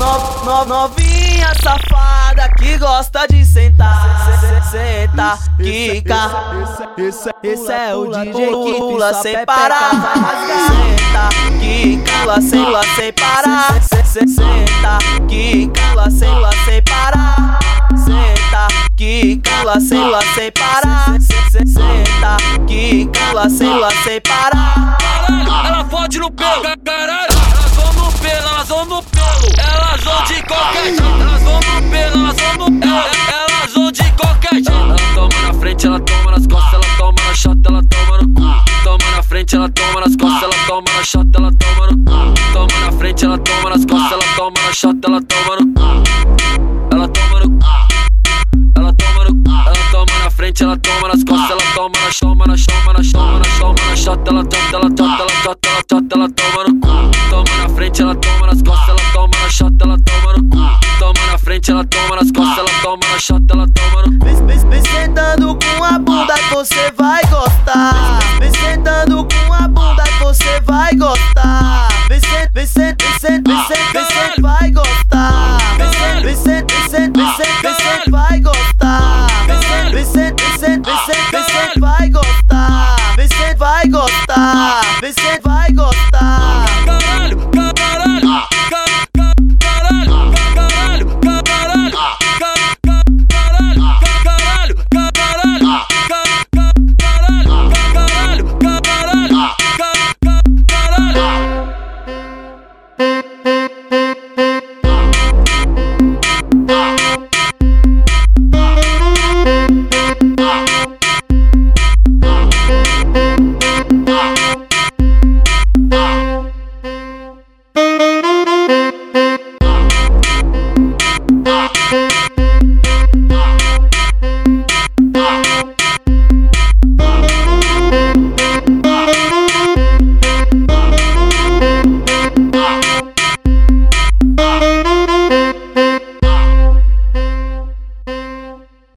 no, no, novinha safada que gosta de sentar, senta, quica. Esse é o DJ que pula sem parar. Senta, quica, pula sem, pula sem parar. Senta, quica, pula sem, pula sem parar. Senta, quica, pula sem, pula sem parar. Senta, quica, pula pula sem parar. Ela fode no pelo, Elas vão de qualquer jeito. Elas vão no pelo, elas vão no pelo. Elas vão de qualquer jeito. Ela toma na frente, ela toma nas costas, ela toma na chata, ela toma no cu. Toma na frente, ela toma nas costas, ela toma na chata, ela toma no cu. Toma na frente, ela toma nas costas, ela toma na chata, ela toma no cu. Ela toma no cu. Ela toma no cu. Ela toma na frente, ela toma nas costas, ela toma na chama, na chama, na chama, na chama, na chata, ela toma, ela toma, ela toma, ela toma, ela toma no cu. Toma na frente, ela toma nas costas, ela toma na chata, ela toma no cu. Toma na frente, ela toma nas costas, ela toma na chata, ela toma no cu. Vem, vem, vem sentando com a bunda você vai gostar. Vem sentando com a bunda você vai gostar. Vem sent, vem sent, vem sent, vem sent, vem sent, vai gostar. Vem sent, vem sent, vem sent, vem sent, vem sent, vai gostar. Vem sent, vem sent, vem sent, vem sent, vem sent, vai gostar. Vem sent, vai gostar. Vem sent,